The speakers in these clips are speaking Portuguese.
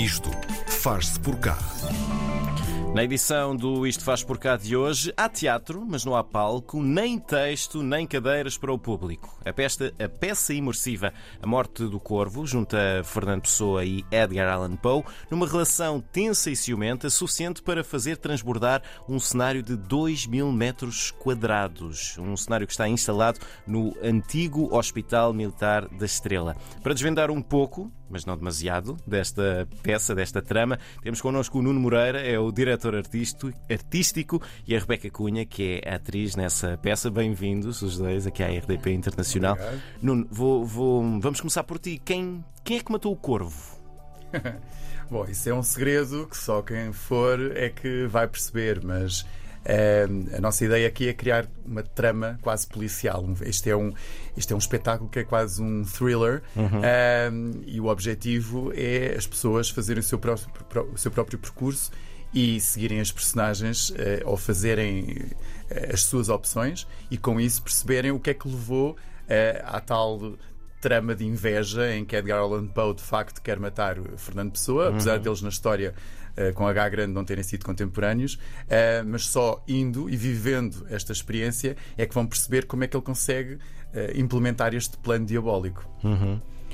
Isto faz-se por cá. Na edição do Isto Faz Por Cá de hoje, há teatro, mas não há palco, nem texto, nem cadeiras para o público. A peça, a peça imersiva A Morte do Corvo junta Fernando Pessoa e Edgar Allan Poe numa relação tensa e ciumenta, suficiente para fazer transbordar um cenário de 2 mil metros quadrados. Um cenário que está instalado no antigo Hospital Militar da Estrela. Para desvendar um pouco, mas não demasiado, desta peça, desta trama, temos connosco o Nuno Moreira, é o diretor artístico, e a Rebeca Cunha, que é atriz nessa peça. Bem-vindos, os dois, aqui à RDP Internacional. Obrigado. Nuno, vou, vou- vamos começar por ti. Quem, quem é que matou o corvo? Bom, isso é um segredo que só quem for é que vai perceber, mas eh, a nossa ideia aqui é criar uma trama quase policial. Este é um, este é um espetáculo que é quase um thriller. Eh, e o objetivo é as pessoas fazerem o seu próprio, o seu próprio percurso e seguirem as personagens eh, ou fazerem as suas opções e com isso perceberem o que é que levou à tal trama de inveja em que Edgar Allan Poe de facto quer matar Fernando Pessoa, apesar deles na história com H grande não terem sido contemporâneos, eh, mas só indo e vivendo esta experiência é que vão perceber como é que ele consegue eh, implementar este plano diabólico.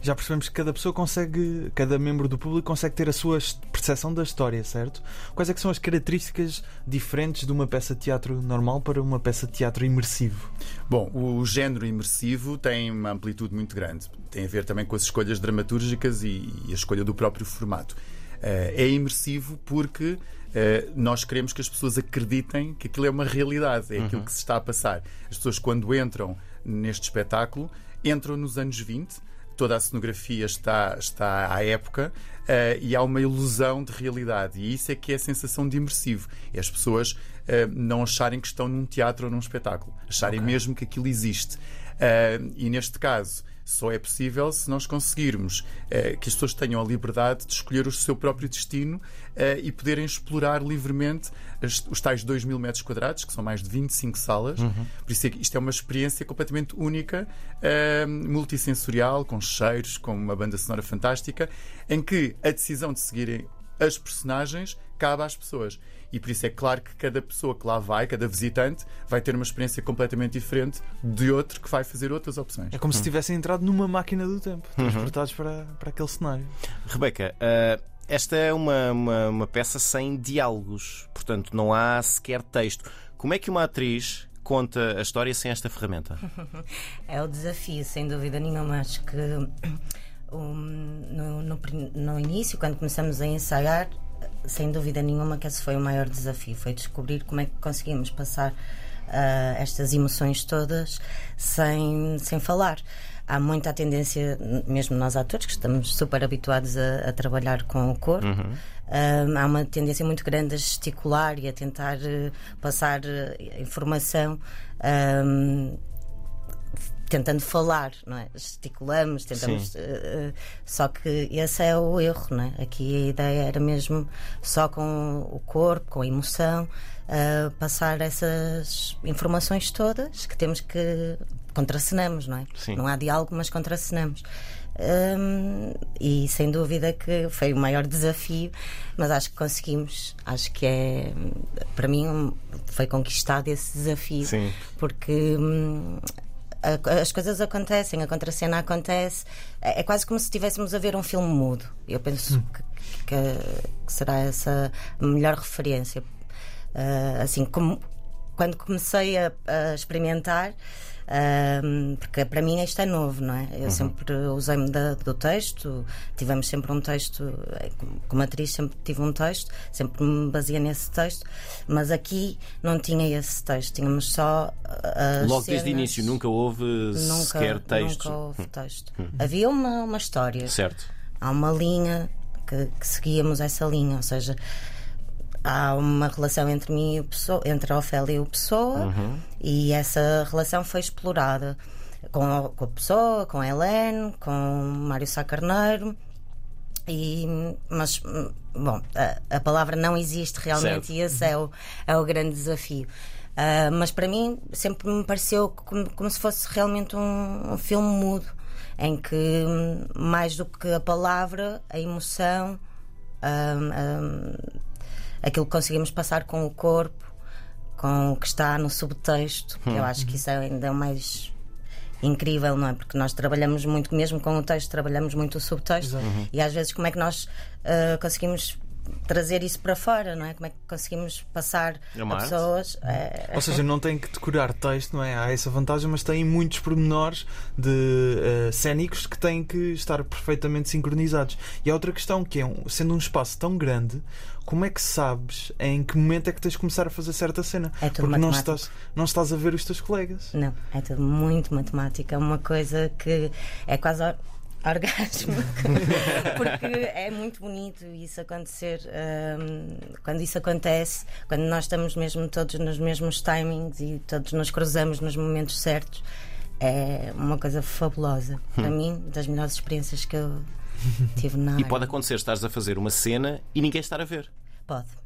Já percebemos que cada pessoa consegue, cada membro do público consegue ter a sua percepção da história, certo? Quais é que são as características diferentes de uma peça de teatro normal para uma peça de teatro imersivo? Bom, o género imersivo tem uma amplitude muito grande. Tem a ver também com as escolhas dramatúrgicas e, e a escolha do próprio formato. Eh, é imersivo porque eh, nós queremos que as pessoas acreditem que aquilo é uma realidade, é aquilo que se está a passar. As pessoas, quando entram neste espetáculo, entram nos anos 20. Toda a cenografia está, está à época eh, e há uma ilusão de realidade. E isso é que é a sensação de imersivo. É as pessoas eh, não acharem que estão num teatro ou num espetáculo, acharem mesmo que aquilo existe. Eh, e neste caso, só é possível se nós conseguirmos eh, que as pessoas tenham a liberdade de escolher o seu próprio destino eh, e poderem explorar livremente as- os tais 2 mil metros quadrados, que são mais de 25 salas. Por isso é que isto é uma experiência completamente única, eh, multissensorial, com cheiros, com uma banda sonora fantástica, em que a decisão de seguirem as personagens cabe às pessoas. E por isso é claro que cada pessoa que lá vai, cada visitante, vai ter uma experiência completamente diferente de outro que vai fazer outras opções. É como se tivessem entrado numa máquina do tempo, transportados para, para aquele cenário. Rebeca, ah, esta é uma, uma, uma peça sem diálogos, portanto não há sequer texto. Como é que uma atriz conta a história sem esta ferramenta? É o desafio, sem dúvida nenhuma. Acho que um, no, no no início, quando começamos a ensaiar, sem dúvida nenhuma que esse foi o maior desafio. Foi descobrir como é que conseguimos passar ah, estas emoções todas sem, sem falar. Há muita tendência, mesmo nós atores, que estamos super habituados a, a trabalhar com o corpo, ah, há uma tendência muito grande a gesticular e a tentar eh, passar eh, informação. ah, tentando falar, não é? Gesticulamos, tentamos. Eh, só que esse é o erro, não é? Aqui a ideia era mesmo só com o corpo, com a emoção, eh, passar essas informações todas que temos que. contracenamos, não é? Sim. Não há diálogo, mas contracenamos. Hum, e sem dúvida que foi o maior desafio, mas acho que conseguimos. Acho que é, para mim, foi conquistado esse desafio Sim. porque hum, as coisas acontecem, a contracena acontece. É, é quase como se estivéssemos a ver um filme mudo. Eu penso que, que- que será essa a melhor referência. Ah, assim, como quando comecei a, a experimentar. Hum, porque para mim isto é novo, não é? Eu sempre usei-me do texto, tivemos sempre um texto, eh, como- atriz sempre tive um texto, sempre me baseia nesse texto, mas aqui não tinha esse texto, tínhamos só ah, as Logo desde o cenas. início nunca houve Nunca, sequer texto. Nunca houve texto. Havia uma, uma história. Certo. Há uma linha que, que seguíamos essa linha, ou seja, há uma relação entre mim e o Pessoa, entre a Ofélia e o Pessoa, e essa relação foi explorada com a, com a Pessoa, com a Helene, com o Mário Sá Carneiro. E, mas, bom, a, a palavra não existe realmente Certo. e esse é o, é o grande desafio. Ah, mas para mim sempre me pareceu como, como se fosse realmente um, um filme mudo, em que mais do que a palavra, a emoção hum, hum, aquilo que conseguimos passar com o corpo, com o que está no subtexto. Eu acho que isso é ainda é o mais incrível, não é? Porque nós trabalhamos muito, mesmo com o texto, trabalhamos muito o subtexto e às vezes como é que nós uh, conseguimos trazer isso para fora, não é? Como é que conseguimos passar É a pessoas. é- Ou seja, não tem que decorar texto, não é? Há essa vantagem, mas tem muitos pormenores de eh, cénicos que têm que estar perfeitamente sincronizados. E há outra questão que é, um- sendo um espaço tão grande, como é que sabes em que momento é que tens de começar a fazer certa cena? É tudo Porque não matemática. estás, não estás a ver os teus colegas. Não, é tudo muito matemática, é uma coisa que é quase orgasmo, porque é muito bonito isso acontecer. hum, quando isso acontece, quando nós estamos mesmo todos nos mesmos timings e todos nos cruzamos nos momentos certos, é uma coisa fabulosa. Para mim, das melhores experiências que eu tive na E área. pode acontecer estares a fazer uma cena e ninguém estar a ver. Pode.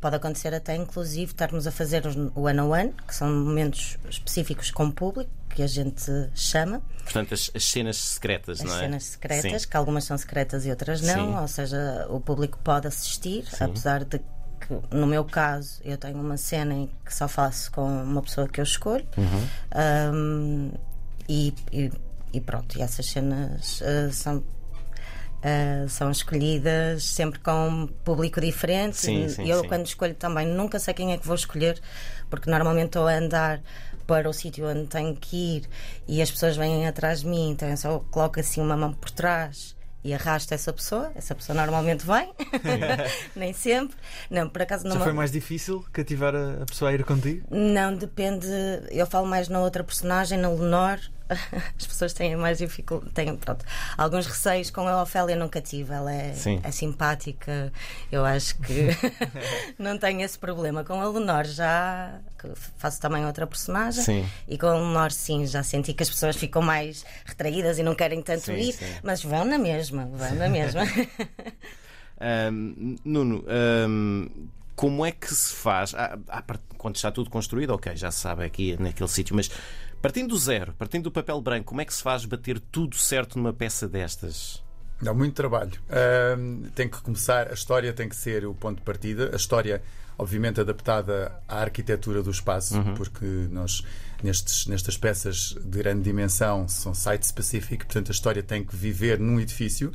Pode acontecer até, inclusive, estarmos a fazer o one on one, que são momentos específicos com o público, que a gente chama, Portanto, as, as cenas secretas, as não é? cenas secretas, Sim. que algumas são secretas e outras não, Sim. ou seja, o público pode assistir, apesar de que, no meu caso, eu tenho uma cena em que só faço com uma pessoa que eu escolho. Uhum. Um, e, e- e pronto, e essas cenas uh, são. Uh, são escolhidas sempre com um público diferente. Sim, sim, E eu, sim. quando escolho também, nunca sei quem é que vou escolher, porque normalmente estou a andar para o sítio onde tenho que ir e as pessoas vêm atrás de mim, então eu só coloco assim uma mão por trás e arrasto essa pessoa. Essa pessoa normalmente vem, nem sempre. Não, por acaso Já não. foi mais difícil cativar a, a pessoa a ir contigo? Não, depende. Eu falo mais na outra personagem, na Lenor. As pessoas têm mais dificuldade, têm pronto, alguns receios com a Ofélia nunca tive. Ela é, é simpática, eu acho que não tenho esse problema. Com a Lenor já faço também outra personagem Sim. e com a Lenor sim, já senti que as pessoas ficam mais retraídas e não querem tanto Sim, ir, sim. mas vão na mesma, vão na mesma. Ahm, Nuno, ahm, como é que se faz? Ah, ah, quando está tudo construído, ok, já se sabe aqui naquele sítio, mas partindo do zero, partindo do papel branco, como é que se faz bater tudo certo numa peça destas? Dá muito trabalho. Ahm, tem que começar, a história tem que ser o ponto de partida. A história, obviamente, adaptada à arquitetura do espaço, porque nós, nestes, nestas peças de grande dimensão, são site-specific, portanto, a história tem que viver num edifício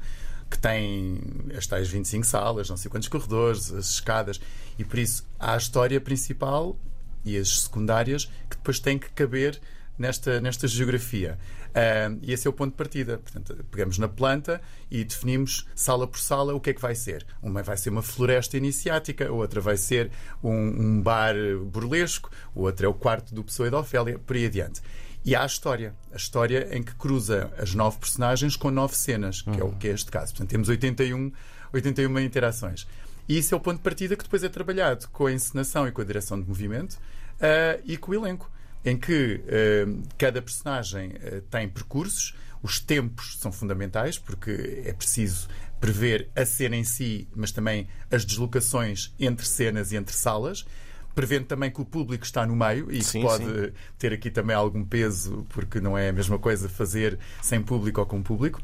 que tem as tais 25 salas, não sei quantos corredores, as escadas, e por isso há a história principal e as secundárias que depois têm que caber nesta, nesta geografia. Ah, e esse é o ponto de partida. Portanto, pegamos na planta e definimos sala por sala o que é que vai ser. Uma vai ser uma floresta iniciática, outra vai ser um, um bar burlesco, outra é o quarto do Pessoa e da Ofélia, por aí adiante. E há a história. A história em que cruza as nove personagens com nove cenas, que é o que é este caso. Portanto, temos 81, 81 interações. E isso é o ponto de partida que depois é trabalhado com a encenação e com a direção de movimento ah, e com o elenco, em que ah, cada personagem ah, tem percursos, os tempos são fundamentais, porque é preciso prever a cena em si, mas também as deslocações entre cenas e entre salas. Prevendo também que o público está no meio e Sim, que pode sim. ter aqui também algum peso, porque não é a mesma coisa fazer sem público ou com público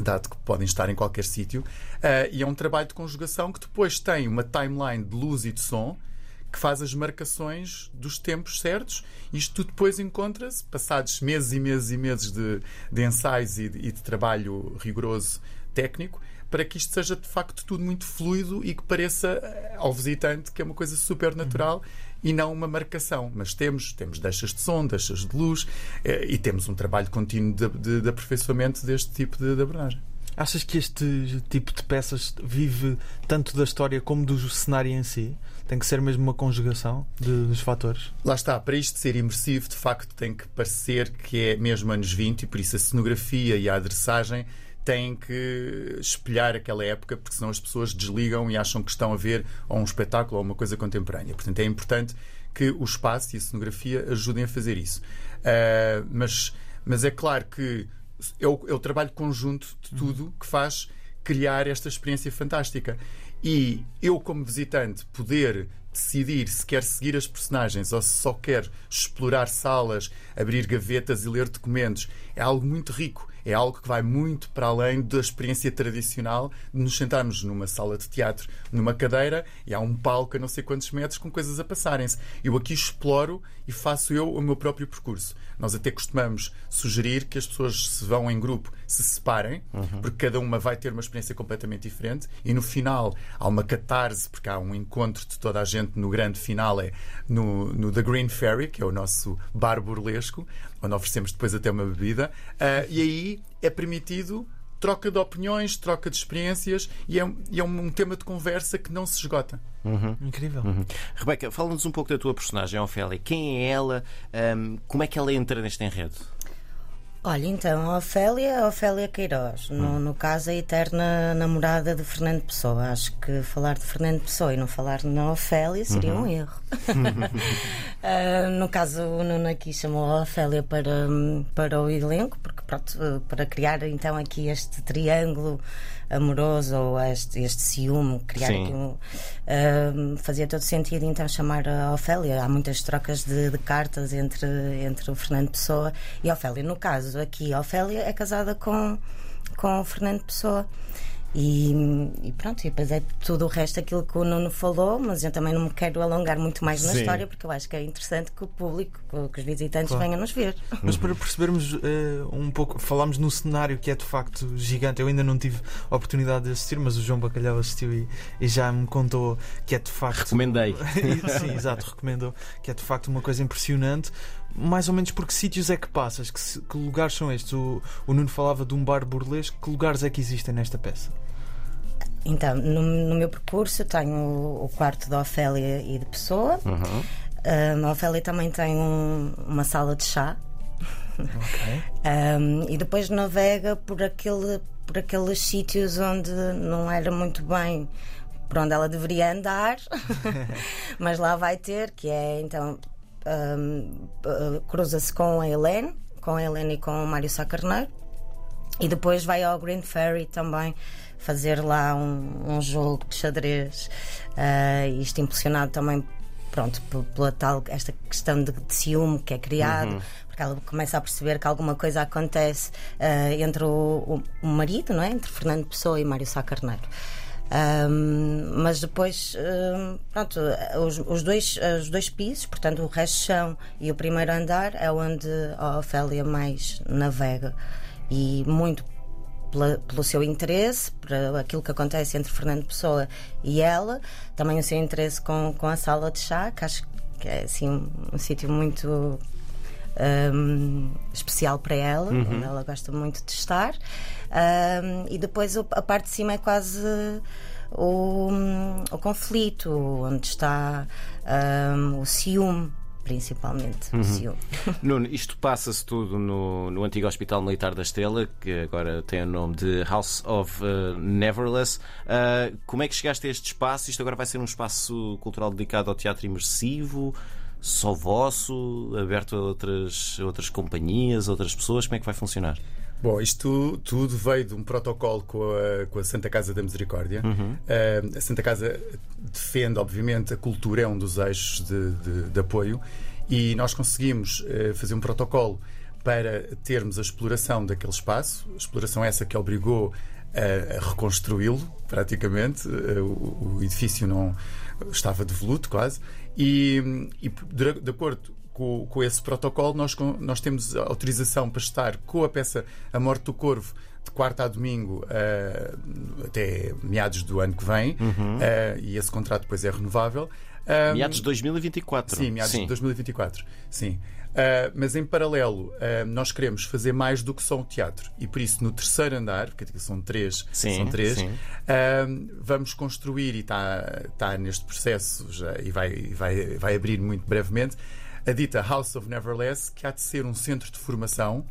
dado que podem estar em qualquer sítio. Ah, e é um trabalho de conjugação que depois tem uma timeline de luz e de som que faz as marcações dos tempos certos. Isto depois encontra-se, passados meses e meses e meses de, de ensaios e de, e de trabalho rigoroso técnico, para que isto seja de facto tudo muito fluido e que pareça eh, ao visitante que é uma coisa super natural e não uma marcação. Mas temos, temos deixas de som, deixas de luz eh, e temos um trabalho contínuo de, de, de aperfeiçoamento deste tipo de abordagem. Achas que este tipo de peças vive tanto da história como do cenário em si? Tem que ser mesmo uma conjugação de- dos fatores? Lá está, para isto ser imersivo, de facto tem que parecer que é mesmo anos 20 e por isso a cenografia e a adressagem têm que espelhar aquela época, porque senão as pessoas desligam e acham que estão a ver ou um espetáculo ou uma coisa contemporânea. Portanto, é importante que o espaço e a cenografia ajudem a fazer isso. Ah, mas, mas é claro que é o, é o trabalho conjunto de tudo que faz criar esta experiência fantástica. E eu, como visitante, poder decidir se quer seguir as personagens ou se só quer explorar salas, abrir gavetas e ler documentos é algo muito rico. é algo que vai muito para além da experiência tradicional de nos sentarmos numa sala de teatro, numa cadeira e há um palco a não sei quantos metros com coisas a passarem-se. Eu aqui exploro e faço eu o meu próprio percurso. Nós até costumamos sugerir que as pessoas se vão em grupo, se separem, uhum. porque cada uma vai ter uma experiência completamente diferente e no final há uma catarse, porque há um encontro de toda a gente no grande final, é no, no The Green Ferry, que é o nosso bar burlesco, onde oferecemos depois até uma bebida, uh, e aí é permitido troca de opiniões, troca de experiências e é, e é um tema de conversa que não se esgota. Uhum. Incrível. Uhum. Rebeca, fala-nos um pouco da tua personagem, Ofélia. Quem é ela? Um, como é que ela entra neste enredo? Olha, então, a Ofélia, a Ofélia Queiroz, no, hum. no, caso a eterna namorada de Fernando Pessoa. Acho que falar de Fernando Pessoa e não falar na Ofélia seria uhum. um erro. uh, no caso, o Nuno aqui chamou a Ofélia para, para o elenco, pronto, para criar então aqui este triângulo amoroso ou este, este ciúme, criar Sim. aqui um, uh, fazia todo sentido então chamar a Ofélia. Há muitas trocas de, de, cartas entre, entre o Fernando Pessoa e a Ofélia. No caso aqui, a Ofélia é casada com, com o Fernando Pessoa. E, e, pronto, e depois é tudo o resto aquilo que o Nuno falou, mas eu também não me quero alongar muito mais na Sim. história porque eu acho que é interessante que o público, que os visitantes claro. venham nos ver. Mas para percebermos uh, um pouco, falámos no cenário que é de facto gigante. Eu ainda não tive a oportunidade de assistir, mas o João Bacalhau assistiu e, e já me contou que é de facto. Recomendei. Sim, exato, recomendou que é de facto uma coisa impressionante mais ou menos por que sítios é que passas? Que, que lugares são estes? O, o, Nuno falava de um bar burlesco. Que lugares é que existem nesta peça? Então, no, no meu percurso tenho o, o, quarto da Ofélia e de Pessoa. Uhum. Um, a Ofélia também tem um, uma sala de chá. Okay. Um, e depois navega por, aquele, por aqueles sítios onde não era muito bem por onde ela deveria andar, mas lá vai ter, que é então uh, cruza-se com a Helene, com a Helene e com o Mário Sá Carneiro, e depois vai ao Green Ferry também fazer lá um, um jogo de xadrez, uh, isto impulsionado também pronto, pela tal esta questão de, de ciúme que é criado, uhum. porque ela começa a perceber que alguma coisa acontece uh, entre o, o, marido, não é? Entre Fernando Pessoa e Mário Sá Carneiro. Um, mas depois, um, pronto, os, os, dois, os dois pisos, portanto, o resto chão e o primeiro andar é onde a Ofélia mais navega. E muito pela, pelo seu interesse, por aquilo que acontece entre Fernando Pessoa e ela, também o seu interesse com, com a sala de chá, que acho que é assim, um, um sítio muito um, especial para ela, uhum. onde ela gosta muito de estar. Um, e depois a parte de cima é quase o, o conflito, onde está um, o ciúme principalmente uhum. ciúme. Nuno, isto passa-se tudo no, no antigo Hospital Militar da Estela, que agora tem o nome de House of uh, Neverless. Uh, como é que chegaste a este espaço? Isto agora vai ser um espaço cultural dedicado ao teatro imersivo? Só vosso? Aberto a outras, outras companhias, outras pessoas? Como é que vai funcionar? Bom, isto tudo veio de um protocolo com a, com a Santa Casa da Misericórdia. Uhum. Uh, a Santa Casa defende, obviamente, a cultura, é um dos eixos de, de, de apoio, e nós conseguimos uh, fazer um protocolo para termos a exploração daquele espaço, exploração essa que obrigou a, a reconstruí-lo, praticamente. Uh, o, o, edifício não estava devoluto quase, e, e de, de acordo com, com esse protocolo, nós, nós temos autorização para estar com a peça A Morte do Corvo de quarta a domingo uh, até meados do ano que vem uhum. uh, e esse contrato depois é renovável. Um, meados de 2024. Sim, meados sim. de 2024. Sim. Uh, mas em paralelo, nós queremos fazer mais do que só um teatro e por isso no terceiro andar, porque são três, sim, são três vamos construir e está tá neste processo já, e vai, vai, vai abrir muito brevemente a dita House of Neverless, que há de ser um centro de formação.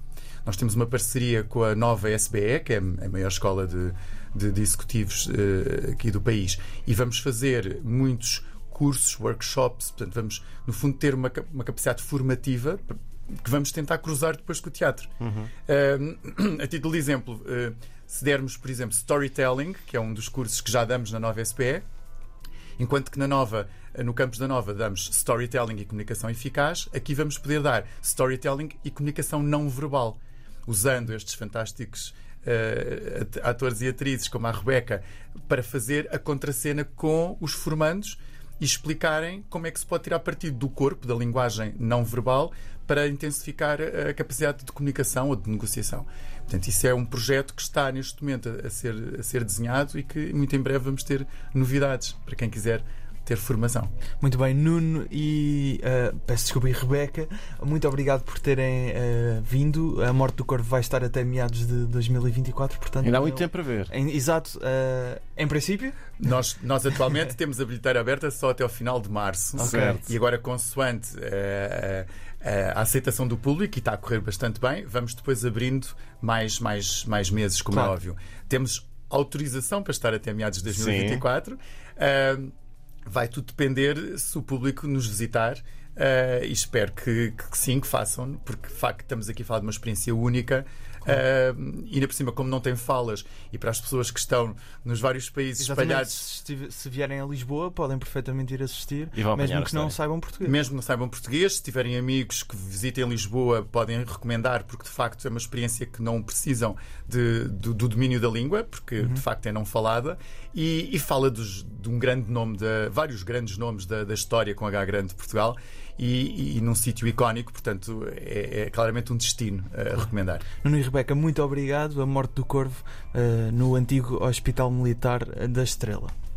Nós temos uma parceria com a nova SBE, que é a maior escola de, de, de executivos uh, aqui do país, e vamos fazer muitos cursos, workshops, portanto, vamos, no fundo, ter uma, uma capacidade formativa que vamos tentar cruzar depois com o teatro. Uhum. Uh, a título de exemplo, uh, se dermos, por exemplo, storytelling, que é um dos cursos que já damos na nova SPE, enquanto que na nova no campus da Nova damos storytelling e comunicação eficaz, aqui vamos poder dar storytelling e comunicação não verbal. usando estes fantásticos uh, atores e atrizes, como a Rebeca, para fazer a contracena com os formandos e explicarem como é que se pode tirar partido do corpo, da linguagem não verbal, para intensificar a capacidade de comunicação ou de negociação. Portanto, isso é um projeto que está neste momento a ser, a ser desenhado e que muito em breve vamos ter novidades para quem quiser ter formação. Muito bem, Nuno e uh, peço desculpa e Rebeca, muito obrigado por terem uh, vindo. A Morte do Corvo vai estar até meados de 2024, portanto. Ainda há muito eu... tempo para ver. Em, exato, uh, em princípio. Nós, nós atualmente temos a bilheteira aberta só até ao final de março. Okay. E agora, consoante a aceitação do público, e está a correr bastante bem, vamos depois abrindo mais, mais, mais meses, como é claro. é óbvio. Temos autorização para estar até meados de 2024. Uh, vai tudo depender se o público nos visitar. Uh, e espero que, que, sim, que façam, porque de facto estamos aqui a falar de uma experiência única Uh, e ainda por cima, como não tem falas, e para as pessoas que estão nos vários países Exatamente. espalhados. Se, se, vierem a Lisboa, podem perfeitamente ir assistir, mesmo que não saibam português. Mesmo que não saibam português, se tiverem amigos que visitem Lisboa, podem recomendar, porque de facto é uma experiência que não precisam de, do, do, domínio da língua, porque uhum. de facto é não falada, e, e fala dos, de um grande nome, de vários grandes nomes da, da história com H grande de Portugal e, e num sítio icónico, portanto é, é, claramente um destino a recomendar. Nuno e Rebeca, muito obrigado. A morte do Corvo uh, no antigo Hospital Militar da Estrela.